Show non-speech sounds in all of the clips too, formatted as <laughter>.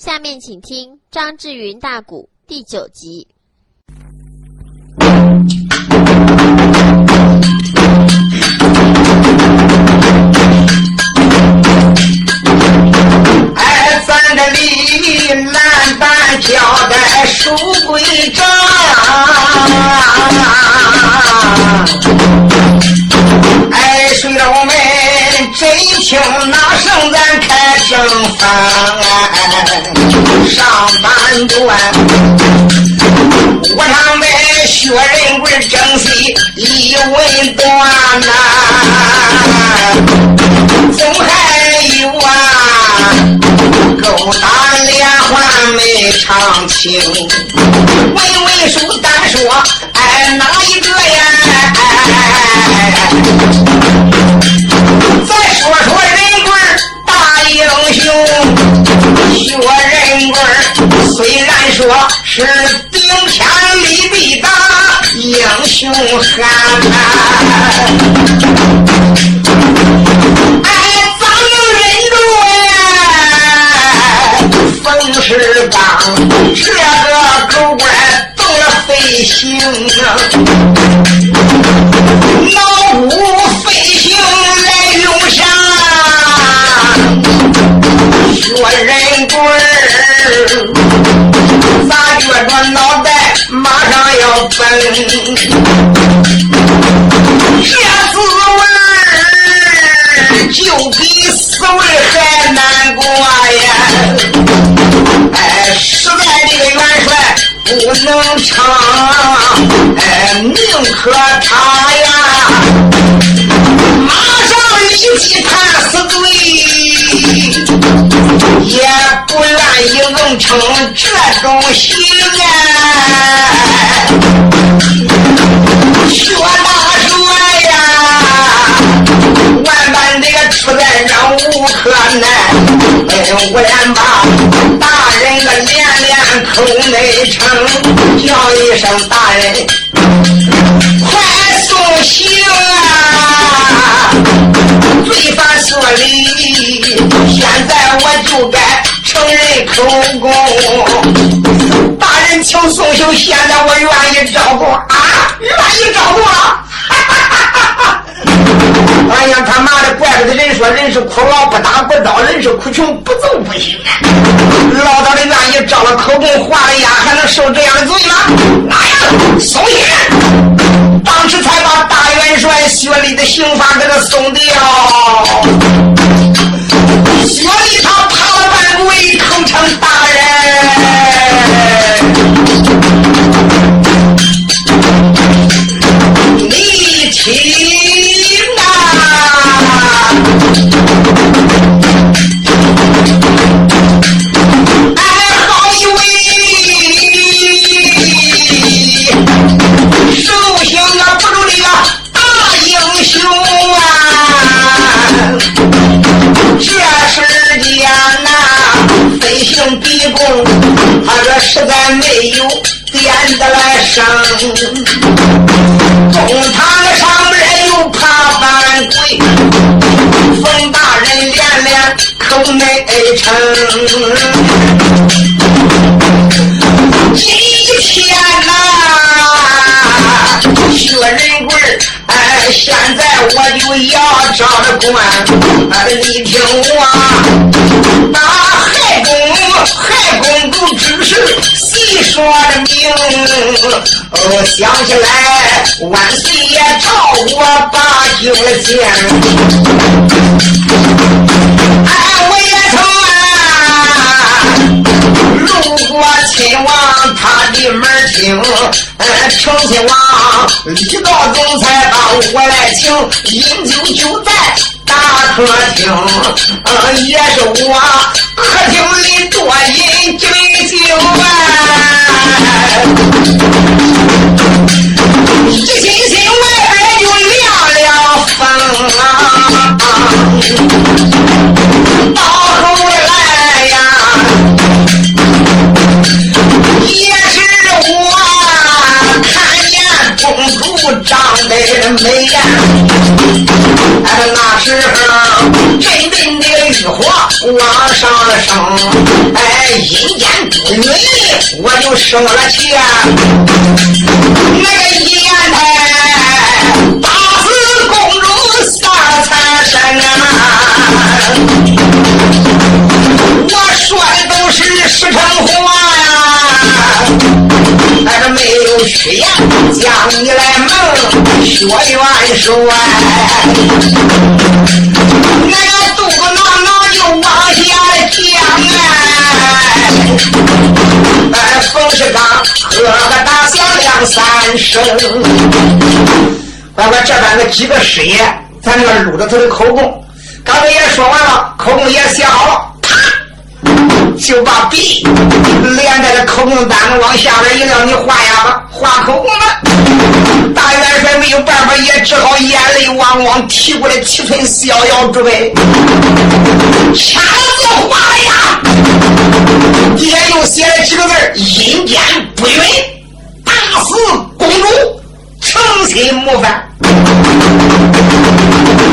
下面请听张志云大鼓第九集。哎，咱这里难办交代书归账，哎，随着我们真情哪胜上半段。我上们薛仁贵正戏一文断呐，总还有啊，勾搭连环没长情，文文书我是顶。天立地大英雄汉，哎，咱们忍住呀，冯世刚这个狗官动了飞行，能唱，哎，宁可他呀，马上立即判死罪，也不愿意硬成这种刑啊！薛大帅呀，万般的出在让无可奈，我连把大人的连连口内称，叫一声大人，快送行啊！罪犯所理，现在我就该承认口供。大人请送行，现在我愿意照顾啊，愿意照顾了。哎呀，他妈的，人说人是苦劳不打不招，人是苦穷不揍不行啊！老道的愿意照了口供，画了押，还能受这样的罪吗？哪呀？送行！当时才把大元帅薛礼的刑罚给他送掉。薛礼他爬了半跪，口称大人。你听实在没有。点的来生，公堂上边又怕犯规，冯大人连连口内称，今天呐，薛仁贵哎，现在我就要招着官，哎，你听我，大海公，海公主知。说的明，哦，想起来万岁爷朝我把酒献，哎，我也曾路过亲王他的门厅，哎，成亲王李道总裁把我来请，饮酒就在。大客厅，也是我客厅里多饮几杯酒啊，一心心外边就亮了风啊，到后来呀，也是我看见公主长得美呀。那时候，真正的玉皇往上升，哎，阴间不女我就生了气啊！那个一言台打死公主三残身啊！我说的都是实诚话呀，但是没有虚言，将你来蒙学元帅，那个肚子刚喝个大响两三声，乖乖，这边的几个师爷咱这录着他的口供，刚才也说完了，口供也写好了。啪就把笔连带着口供单子往下边一撂，你画呀吧，画口供了。大元帅没有办法，也只好眼泪汪汪提过来提寸逍遥之辈，签字画了呀。底下又写了几个字阴间不允打死公主，诚心谋反。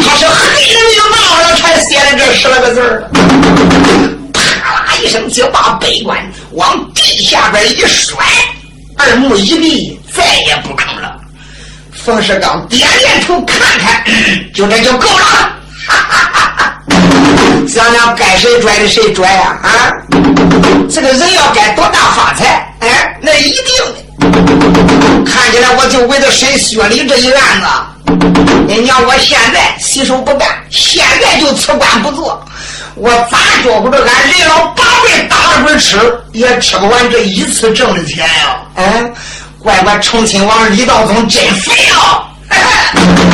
他是黑人就闹了，才写了这十来个字儿。一声就把悲棺往地下边一摔，二目一闭，再也不吭了。冯世刚点点头，看看，就这就够了。<laughs> 想想该谁拽的谁拽呀？啊，这个人要该多大发财？哎，那一定的。看起来我就为了审薛礼这一案子，你娘我现在洗手不干，现在就辞官不做。我咋觉不着？俺人老八辈打了本吃，也吃不完这一次挣的钱呀！哎，怪不得重庆王李道宗真肥啊！<laughs>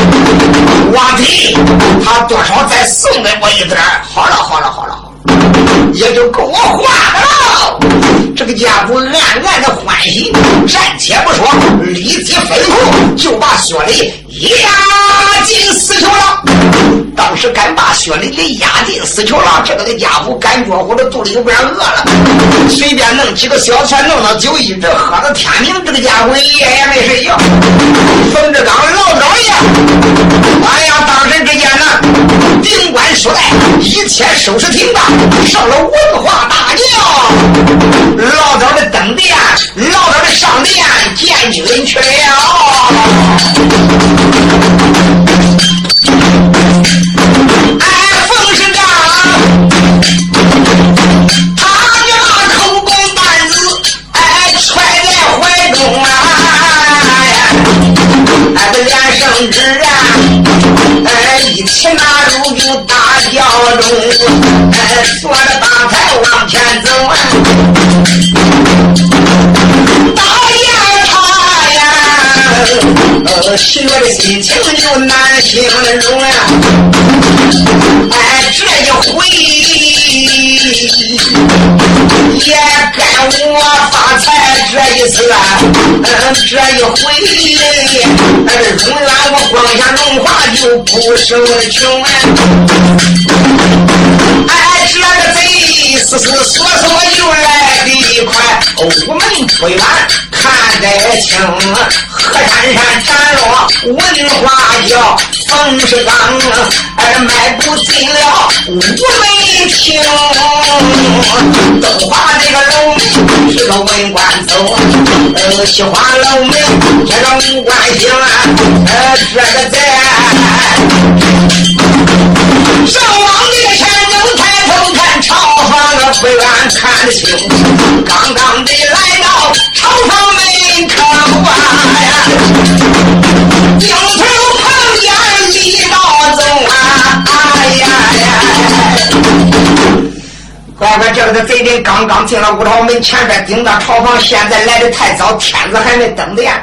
王提，他多少再送给我一点好了，好了，好了，好了，也就够我花的了。这个家伙暗暗的欢喜，暂且不说，立即吩咐，就把薛礼押进死囚了。当时敢把薛礼给押进死囚了，这个的家伙感觉我这肚里有点饿了，随便弄几个小菜，弄了酒一直喝到天明。这个家伙一夜也没睡觉。冯志刚老早爷，哎呀，当时之间呢，顶官书代一切收拾停当，上了文化大轿，老早的登殿，老早的上殿见君去了。哎，冯世刚，他就把口供单子哎揣在怀中啊，哎，这连圣旨啊，哎，一起拿入就大轿中，哎，坐着呀。呃，喜悦的心情又难形容啊！哎，这一回也该我发财，这一次啊，嗯，这一回，哎，永远我光下荣华就不受穷啊！哎，这个贼死死索索又来的快，我们不远看得清。河山山缠落文化叫冯世刚，而，迈步进了五门厅，东华这个楼是个文官走，呃，西华楼门这个武官行，呃，这个在上王这个前不愿看得清，刚刚的来到朝房门口啊。镜头旁边李道宗啊，哎呀呀！乖乖，这个的贼人刚刚进了五朝门前边，顶到朝房，现在来的太早，天子还没登殿。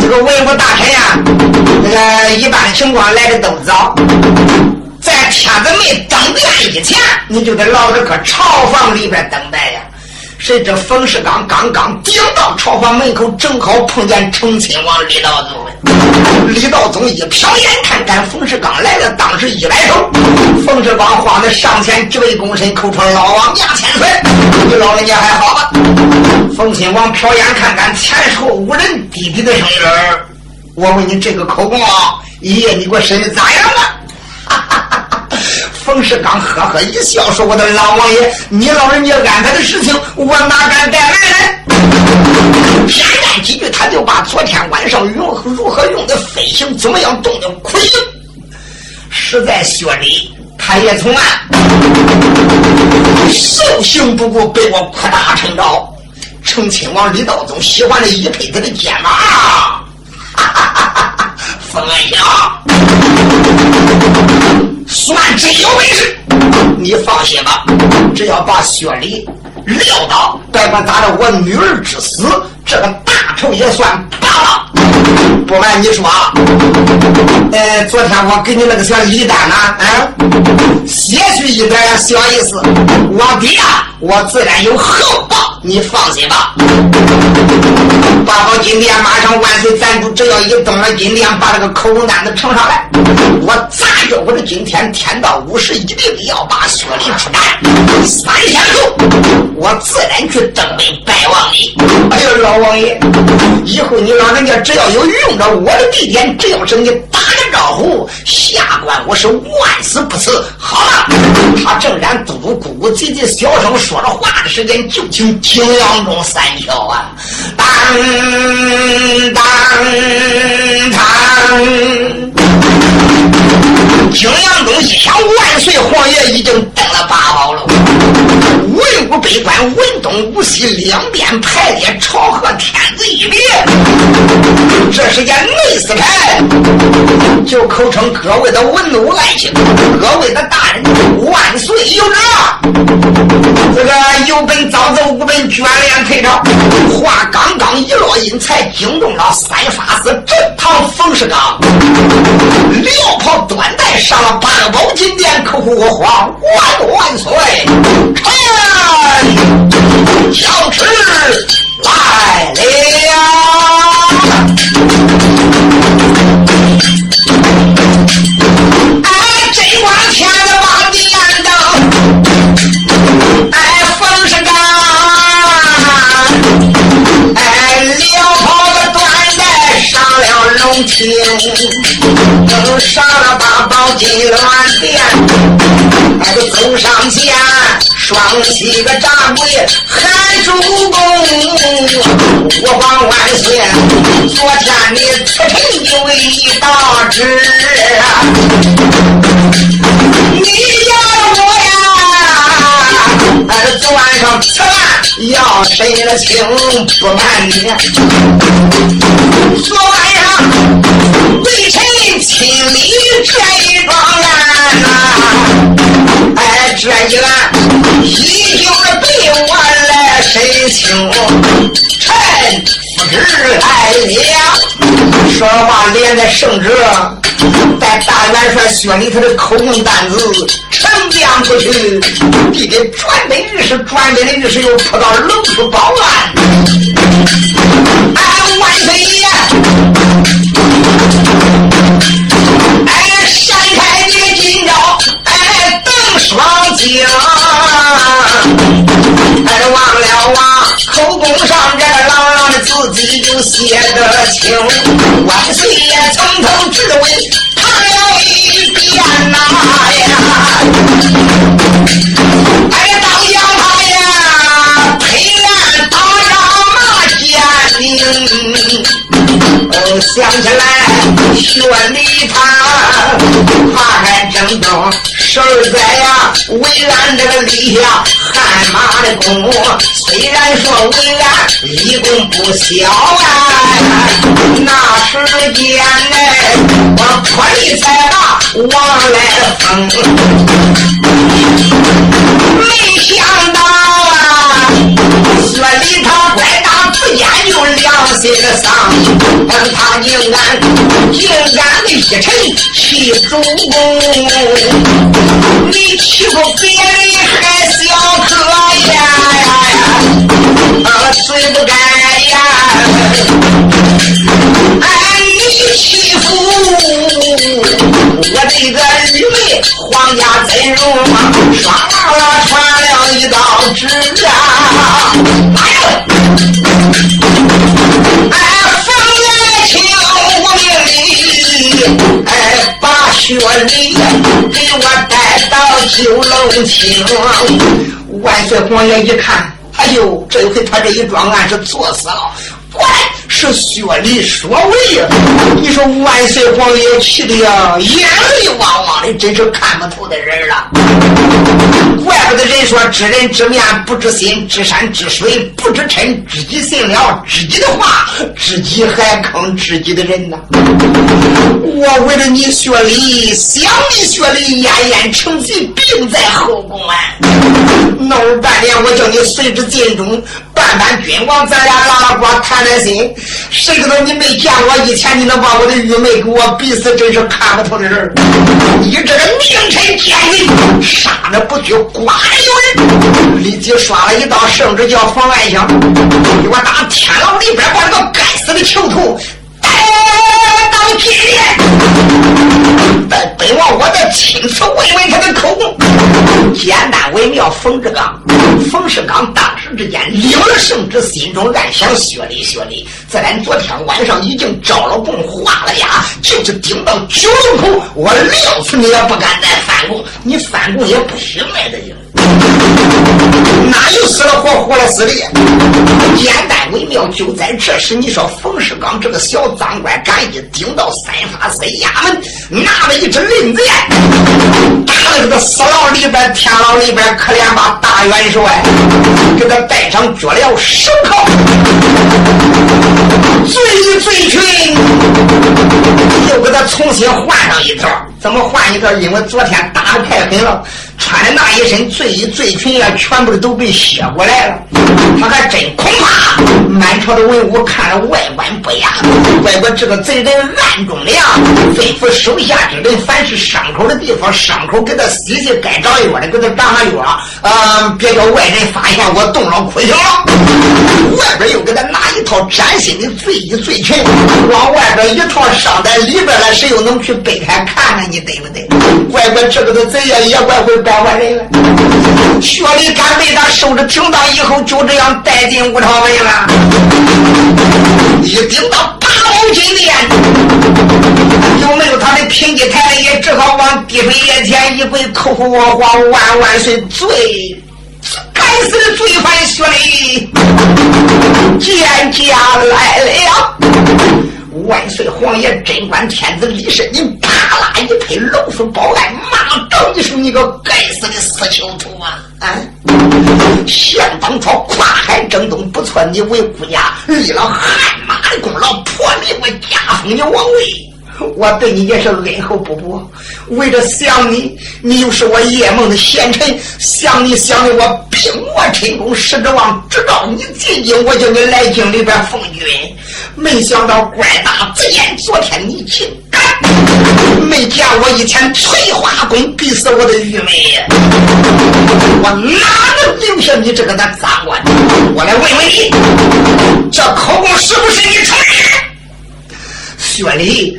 这个文武大臣呀，这个一般情况来的都早，在天子没登殿以前，你就得老实搁朝房里边等待呀。谁知冯世刚刚刚顶到朝房门口，正好碰见成亲王李道宗。李道宗一瞟眼，看看冯世刚来了，当时一摆手，冯世刚慌的上前几位躬身，口称老王家千岁。你老人家还好吧？冯亲王瞟眼看看前后无人，低低的声音我问你这个口供啊，爷爷你给我审的咋样了？冯世刚呵呵一笑，说：“我的老王爷，你老人家安排的事情，我哪敢怠慢呢？”偏言几句，他就把昨天晚上用如何用的飞行，怎么样动的苦行，实在薛礼，他也从案，受刑不顾，被我扩大成招。成亲王李道宗喜欢的一辈子的肩膀，哈哈哈哈！冯安算真有本事，你放心吧，只要把薛礼撂倒，别管咋着，我女儿之死，这个大仇也算报了。不瞒你说啊，呃，昨天我给你那个小礼单呢，啊，些许一点小意思，我爹我自然有厚报，你放心吧。八宝金殿马上万岁赞助，只要一登了金殿，把这个口供单子呈上来，我咋着我这今天天到午时，一定要把薛礼出战。三天后，我自然去登门拜望你。哎呦，老王爷，以后你老人家只要有用着我的地点，只要是你打个老胡，下官我是万死不辞。好了，他正然嘟嘟咕咕唧唧小声说着话的时间，就听景阳中三敲啊。当当当！平阳中一想，万岁皇爷已经登了八宝楼，文武百官文东武西两边排列，朝贺天子一别。这时间内司派就口称各位的文武来请，各位的大人万岁有旨。这个有本早奏，无本卷帘退朝。话刚刚一落音，才惊动了三法司正堂冯世刚，撩袍端带上了八宝金殿，口呼我皇万万岁！臣小吃来了！哎，真光天的把电灯，哎，风声大，哎，两袍子缎带上了龙厅，登上了八宝金銮殿，哎，都走上前。双膝个掌柜喊主公，我皇万岁！昨天你此臣就为你大旨，你要我呀，昨晚上吃饭要审了清，不瞒你，昨晚上。微臣亲历这一这一案已经被我来审清，臣不知来了。说话连在圣旨，在大元帅薛礼他的口供单子呈将出去，递给转本御史，转的御史又扑到楼处报案。来，薛礼他，他还正正十二载呀，为俺这个立下汗马的功。虽然说为俺立功不小啊，那时间哎，我破例才把王来风，没想到，薛礼他乖大自间就良心丧，他竟敢竟敢的一臣欺主公，你欺负别人还小可呀呀呀，啊罪不该呀！哎，你欺负我这个愚昧皇家真容啊，唰啦啦传了一道旨啊！哎呦，哎。哎，把薛礼给我带到九龙青。万岁皇爷一看，哎呦，这回他这一桩案是作死了。怪是薛礼所为呀！你说万岁皇爷气的呀，眼泪汪汪的，真是看不透的人了。怪不得人说知人知面不知心，知山知水不知臣，知己信了知己的话，知己还坑知己的人呢。我为了你学礼，想你学礼，奄奄成疾，病在后宫啊！弄了半天，我叫你随之进忠。办办君王，咱俩拉拉呱谈谈心。谁知道你没见我以前，你能把我的玉梅给我逼死？真是看不透的人！你这个明臣奸贼，杀了不拘，剐了有人！立即刷了一道圣旨，叫冯万祥给我打天牢里边，把这个该死的囚徒带到金殿，带本王我的亲自问问他的口供。简单为妙，冯志刚，冯世刚当时之间领了圣旨，心中暗想：学礼，学礼，自然昨天晚上已经招了供，画了押，就是顶到九龙口，我料死你也不敢再翻供，你翻供也不行来的。哪有死了活活了死的？简单微妙，就在这时，你说冯世刚这个小赃官，敢一顶到三法司衙门，拿了一支令箭，打的这个死牢里边、天牢里边，可怜吧大元帅给他戴上脚镣手铐，醉醉群，又给他重新换上一套。怎么换一套？因为昨天打的太狠了。穿的那一身醉衣醉裙呀，全部都被卸过来了。他还真恐怕满朝的文武看了外观不雅，怪不这个贼人暗中的呀，吩咐手下之人，凡是伤口的地方，伤口给他洗洗，该长药的给他长上药，呃，别叫外人发现我动了苦情了。外边又给他拿一套崭新的醉衣醉裙，往外边一套上在里边了，谁又能去背开看看你对不对？怪不这个的贼呀，也怪会败坏人了。薛礼敢被他收着停当以后，就这样带进武朝门了。一顶到八宝金殿，有没有他的平吉太爷？只好往地水眼前一跪，叩叩我皇万万岁！罪，该死的罪犯薛礼，见驾来了。万岁皇爷，贞观天子李世民，啪啦一拍，老鼠报案，骂道一声：“你个该死的死囚徒啊！啊！想当初跨海征东，不错，你为国家立了汗马的功劳，破例我加封你王位。” <laughs> 我对你也是恩厚不薄，为了想你，你又是我叶梦的贤臣，想你想的我病魔成功，实指望直到你进京，我叫你来京里边奉君。没想到官大贼严，昨天你竟敢没见我以前翠花宫逼死我的玉梅，我哪能留下你这个的脏官？我来问问你，这口供是不是你承认？薛礼。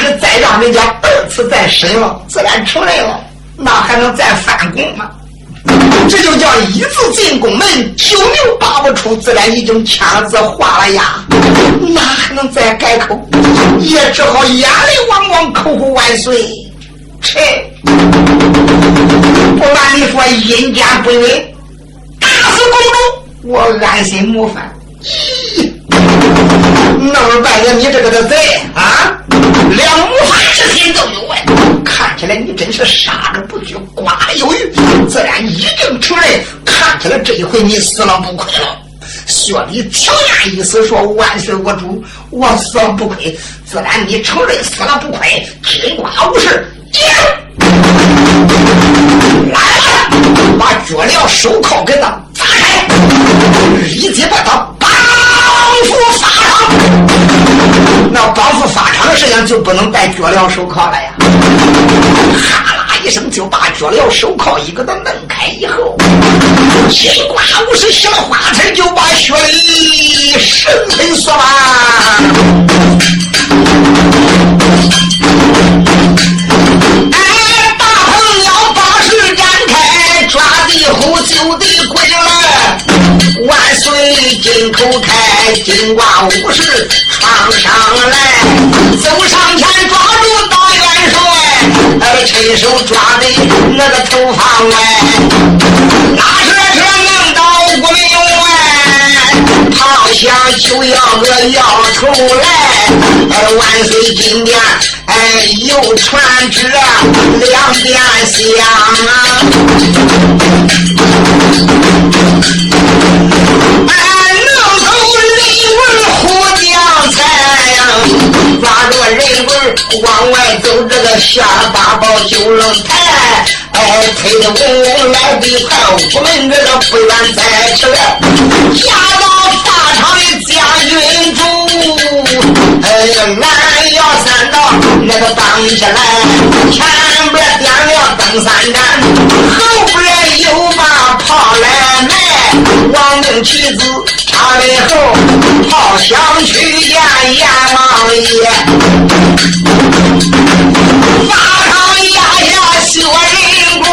是再让人家二次再审了，自然承认了，那还能再翻供吗？这就叫一字进宫门，九牛八不出，自然已经签了字画了押，哪还能再改口？也只好眼泪汪汪，口呼万岁。臣不瞒你说，阴间不允，打死公主，我安心谋反。弄了半天，你这个的贼啊！连谋反之心都有啊！看起来你真是杀之不拘，剐了有余，自然一定承认。看起来这一回你死了不亏了。薛礼强压一死说：“万岁我主，我死了不亏。自然你承认死了不亏，金瓜无事。来了，把脚镣手铐给他砸开，立即把他那绑赴法长时间就不能戴脚镣手铐了呀！哈啦一声就把脚镣手铐一个都弄开以后，金瓜五十小花盆就把雪里生根索啦！哎，大鹏要把树展开，抓地虎就得过来，万岁金口。金瓜武士闯上来，走上前抓住大元帅，呃，陈一手抓的那个头发歪，拉车车能到五门外，好像就要个摇头来，万岁金殿。哎，又传旨两边响！往外走，这个下八宝九龙台，哎，推的嗡嗡来的快，我们这个不远在这，驾到大场的将军主，哎，俺要三道。那个绑起来，前边点了灯三盏，后边又把炮来埋。王明旗子插背后，好想去见阎王爷。薛仁贵。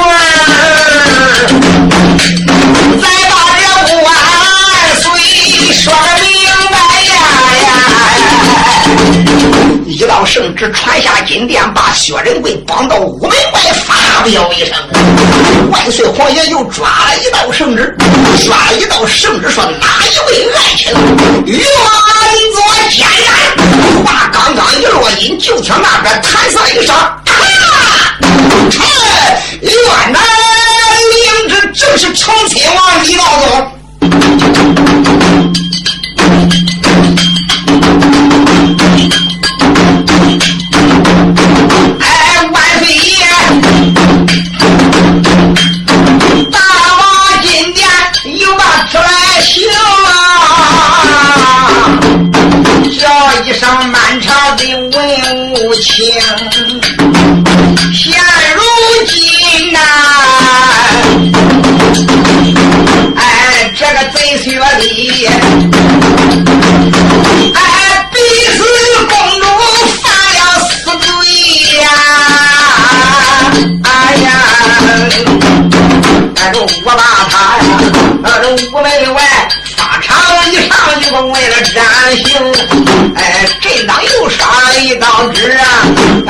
一道圣旨传下金殿，把薛仁贵绑到屋门外，发表一声：“万岁皇爷又抓了一道圣旨，抓了一道圣旨，说哪一位爱卿愿做监斩？”话刚刚一落音，就听那边弹上一声：“哈！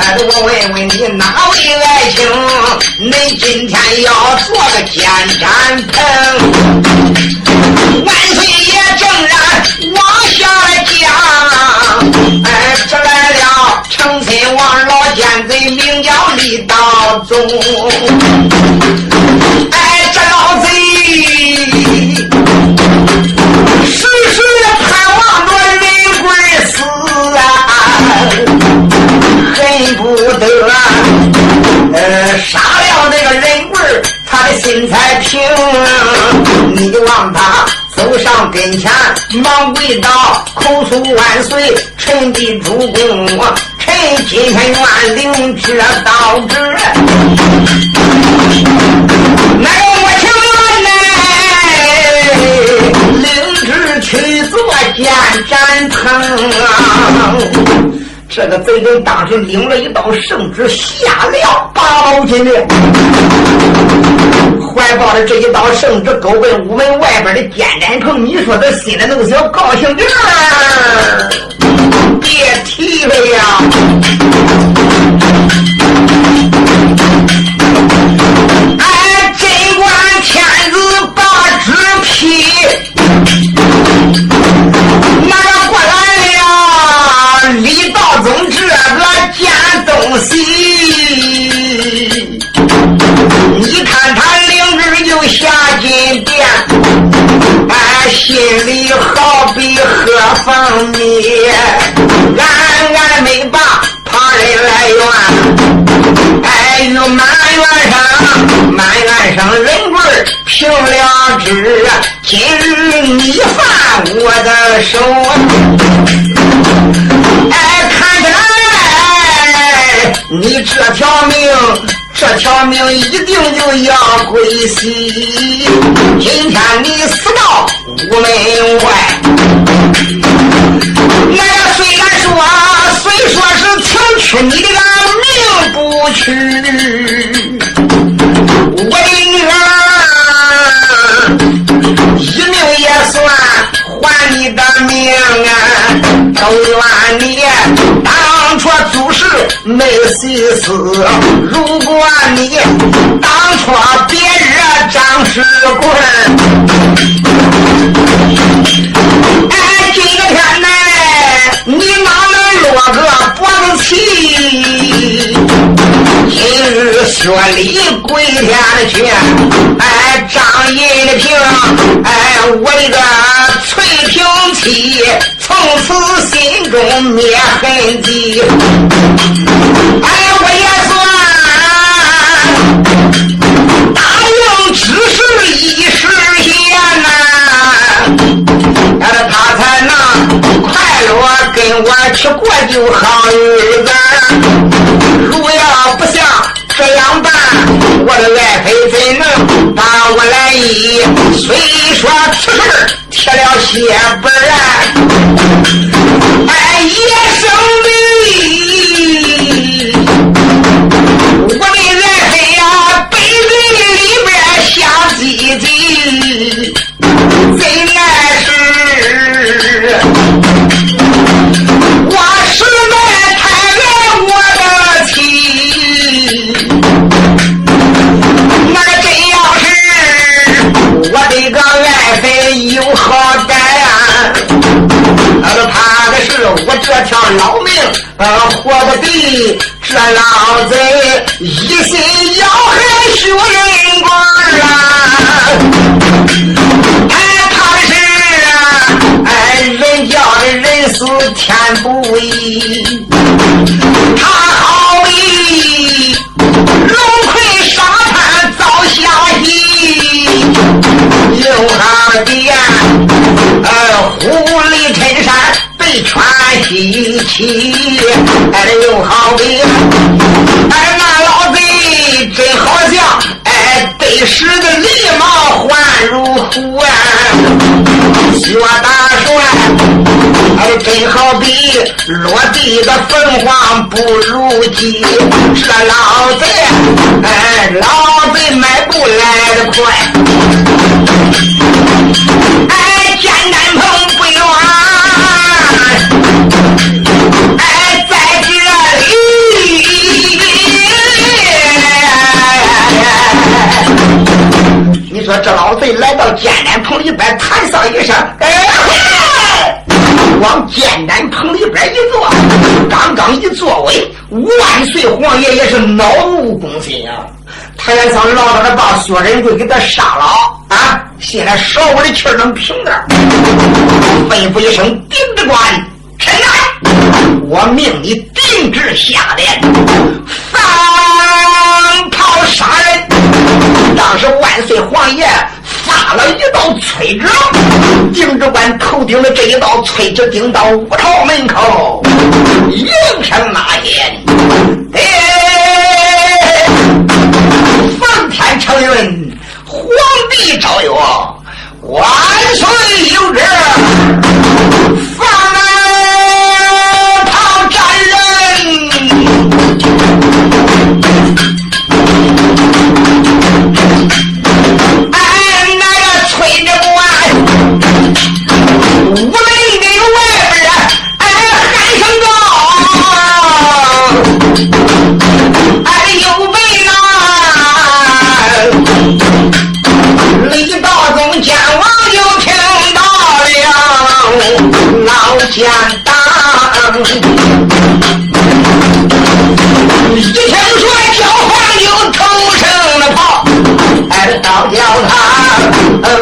我问问你哪位爱卿？你今天要做个监斩棚？万岁爷正然往下讲，哎，这来了成亲王老奸贼，名叫李道宗。跟前，忙跪倒，口诉万岁，臣的主公，臣今天愿领这道旨。那我请来，领旨去做见斩堂。这个贼人当时领了一道圣旨，下了八宝金链，怀抱着这一道圣旨，勾奔屋门外边的监斩棚。你说他心里那个小高兴劲儿，别提了呀！哎，贞观天子把旨批，心里好比何方米，暗暗没把旁人来怨，哎与满院上满院上人棍平了旨，今日你犯我的手，哎。看来你这条命，这条命一定就要归西。今天你死到屋门外，俺虽然说，虽说是情去你的命不去，我的女儿一命也算还你的命啊！都怨你我就是。没心思。如果你当初别惹张世贵，哎，今个天呢，你哪能落个脖子气？今日雪里跪天去，哎，张银平，哎，我的个翠屏妻，从此心中灭痕迹。哎，我也算答应只是一时闲呐，他才能快乐跟我去过就好不一起，哎，又好比哎那老贼真好像哎被使的狸猫换如虎啊，薛大帅哎真好比落地的凤凰不如鸡，这老贼哎老贼迈步来得快，哎简单这老贼来到艰难棚里边，弹上一声，哎，往艰难棚里边一坐，刚刚一坐稳，万岁皇爷也是恼怒攻心啊！他也想老早的把薛仁贵给他杀了啊！现在少我的气儿能平点儿，吩咐一声顶着官，臣来，我命你定制下殿，放炮杀人。当时万岁皇爷发了一道催旨，丁知官头顶的这一道催旨顶到五朝门口，应声呐喊：“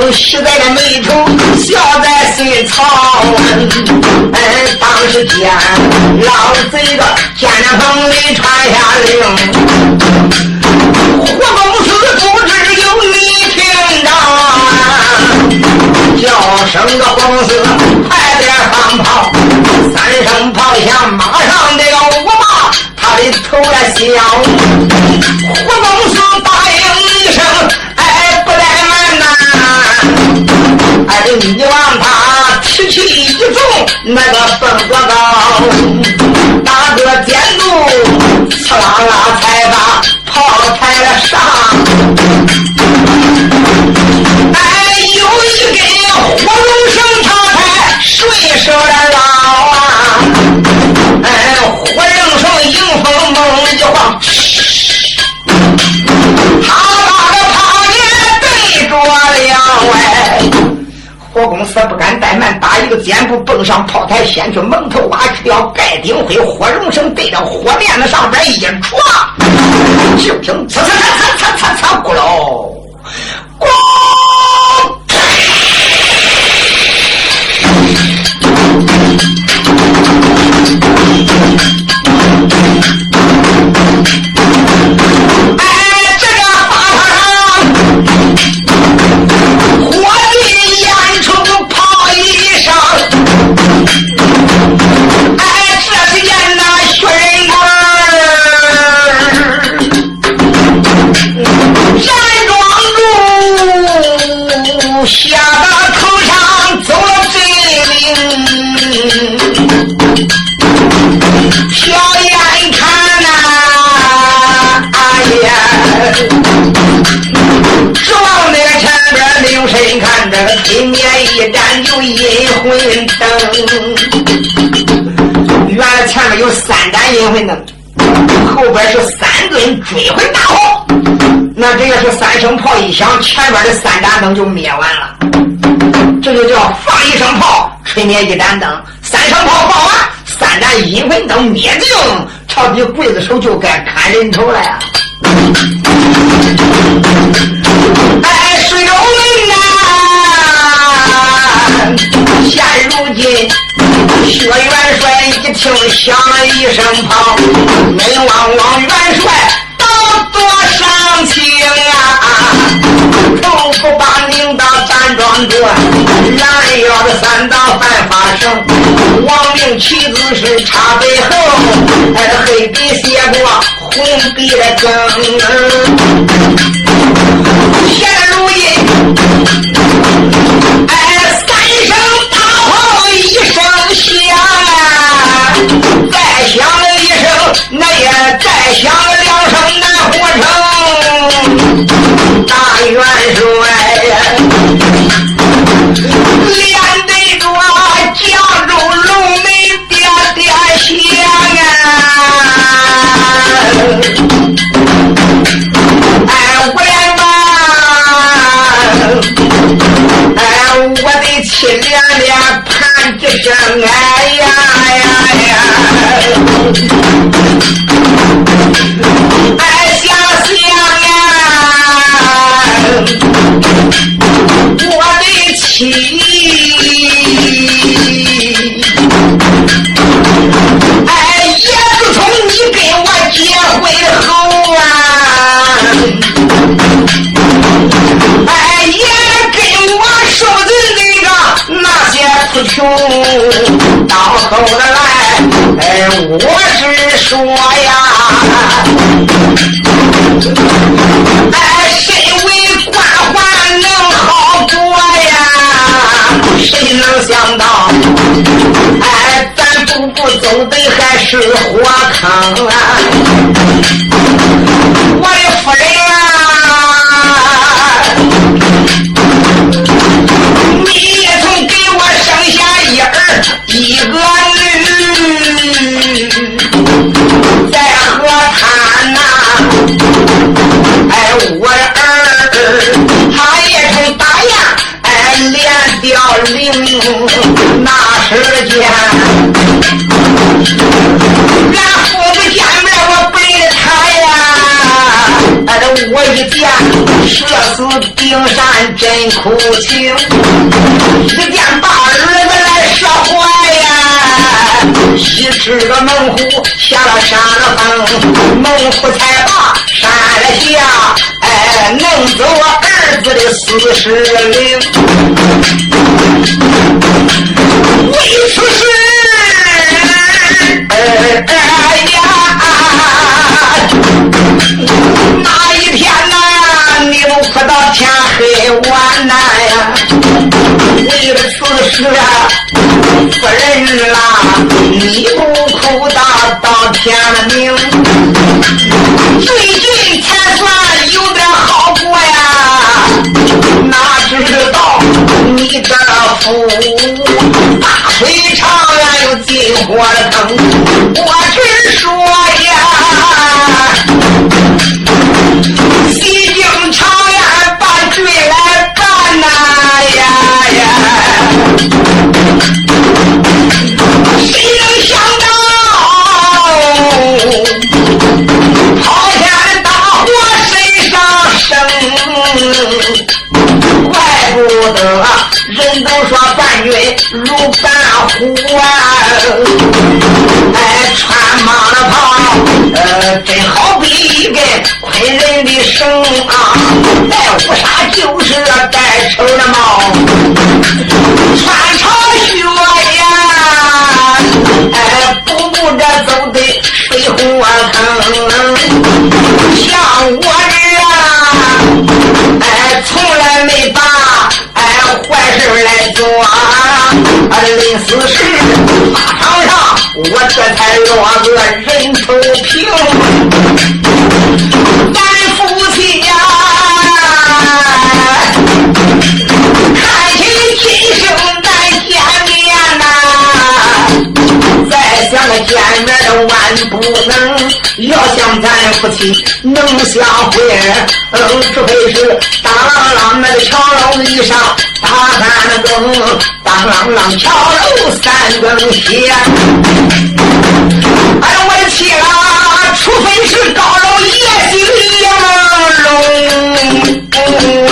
嗯喜在这眉头，笑在心槽。哎，当时见老贼个见着棚里传下令，活公司不知有你听着，叫声个公司快点放炮，三声炮响，马上这个我把他的头来削。你往他区区的一中，那个粪锅高，大哥监督，呲啦啦，才把炮开了上。他不敢怠慢，打一个箭步蹦上炮台，先去蒙头挖去要盖顶灰，火绒绳对着火面子上边一戳，就听呲呲呲呲呲呲咕噜，咣！原来前面有三盏阴魂灯，后边是三尊追魂大炮。那这个是三声炮一响，前边的三盏灯就灭完了。这就叫放一声炮，吹灭一盏灯；三声炮放完，三盏阴魂灯灭尽，朝比刽子手就该砍人头了呀！哎，水中人啊，现如今。薛元帅一听响了一声炮，没望望元帅到多伤情啊！都不把领导端庄着，拦的三道半发生，王明妻子是茶杯后，哎，黑笔写过，红笔的。写得如意，哎，三声大炮一声响，再响一声，那也再响两声难活成大元帅。说呀，哎，身为官宦能好过呀？谁能想到，哎，咱步步走的还是火坑啊！真苦情。一见把儿子来射坏呀，一只个猛虎下了山峰，猛虎才把山下，哎，弄走我儿子的四十灵。为此事，哎呀，是啊，夫人啦，你不哭到到天明。最近才算有点好过呀，哪知道你的福大。腿长呀，又进火了坑，我只说戴丑的帽，穿长靴呀，哎，步步这走得水火坑，像我这啊，哎，从来没把哎坏事来做，临死时法场上我这才落个人头平，万不能。要想咱夫妻能相会，嗯，除非是当啷啷那个桥楼以上打三更，当啷啷桥楼三更歇。哎呦，我的妻啊，除非是高楼夜行杨龙，哎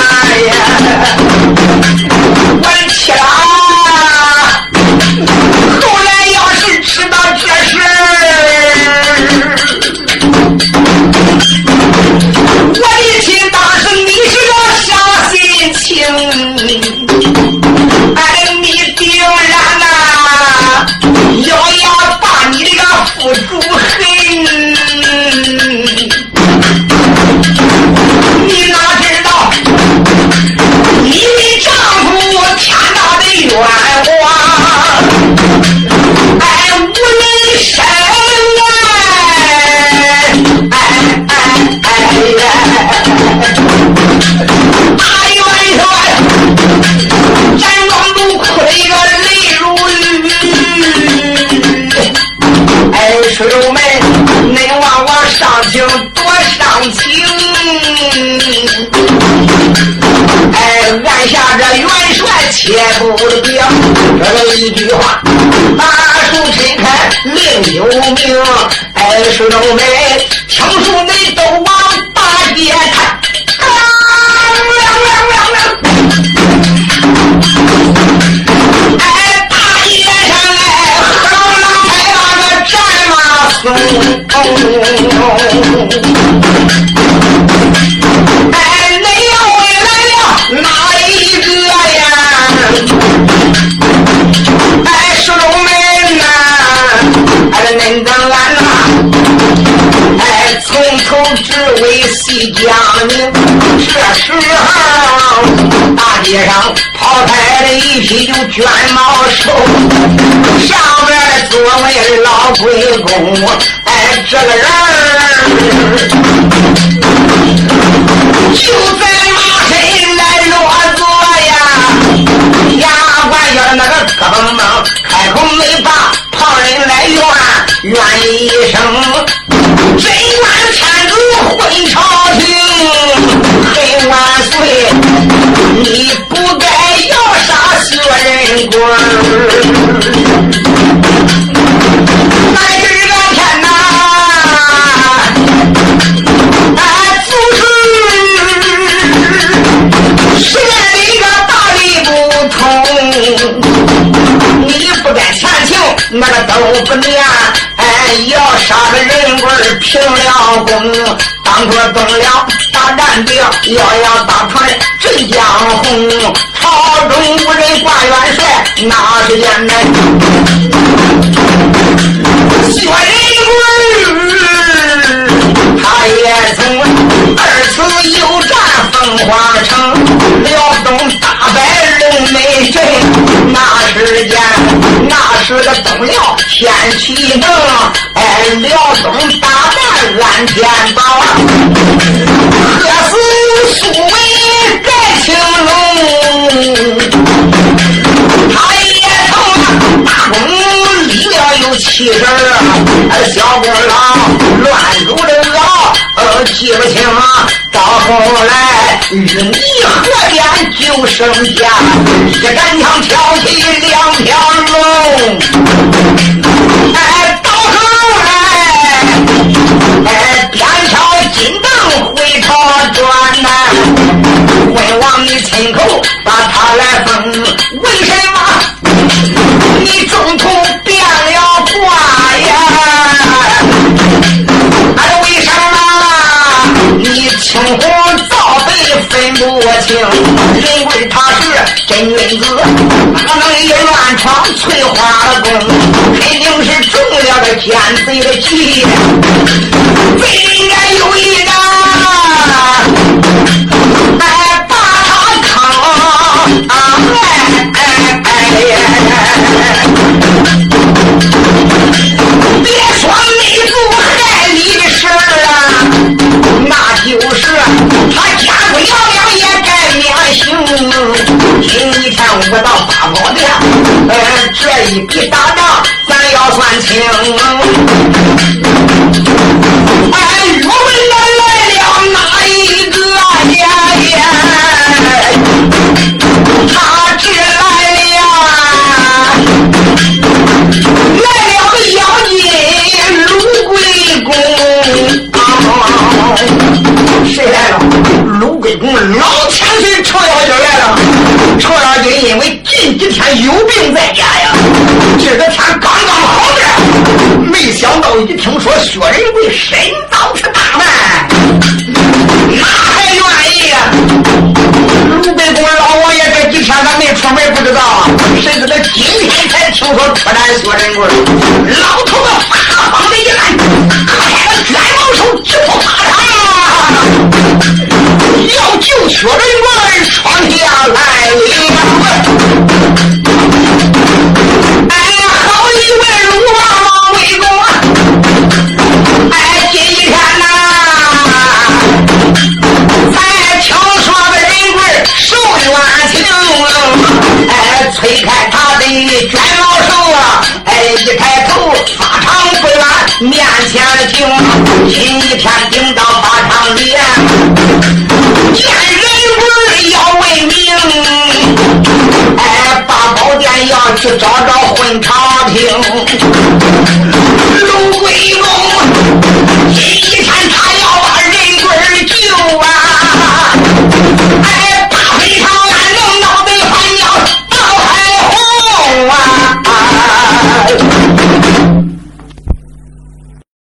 帅切不了，这个一句话，大树伸开另有名。哎，水友们，听说你都往大街看。哎，大街上哎，何老太那战马送，从头至尾细讲明，这时候。大街上跑开了一匹就卷毛兽，上边的座位老鬼公，哎，这个人就在马身来落座呀。牙关下那个磕嘣嘣，开口没把旁人来怨怨一声，真那个都不念，哎，要杀个人棍平了功，当初动了。大战兵遥遥大船震江红，朝中无人挂元帅，那是眼来。薛仁贵，他也曾二次又战凤凰城，那时的东辽天启能，哎，辽东大战安天宝。何死苏为盖青龙，他也曾大功立了有七十二，小功劳乱如这老，呃记不清。到后来与你河边就剩下一杆枪挑起两条龙，哎，到后来哎边挑金灯回朝转呐，昏王你亲口把。情，人为他是真君子，哪能一乱闯翠花宫？肯定是中了个奸贼的计，贼应该一笔大账咱要算清。哎，岳文的来了哪一个呀？他只来了，来了个妖精卢贵公。谁来了？卢贵公老千岁程咬金来了。程咬金因为近几天有病在家呀，这个天刚刚好的，没想到一听说薛仁贵身遭此大难，哪还愿意呀？卢贵公老王爷这几天他没出门，不知道啊。谁知道今天才听说出战薛仁贵，老头子发慌的一看，开了卷毛手，直扑马场，要救薛仁贵闯下来了。名，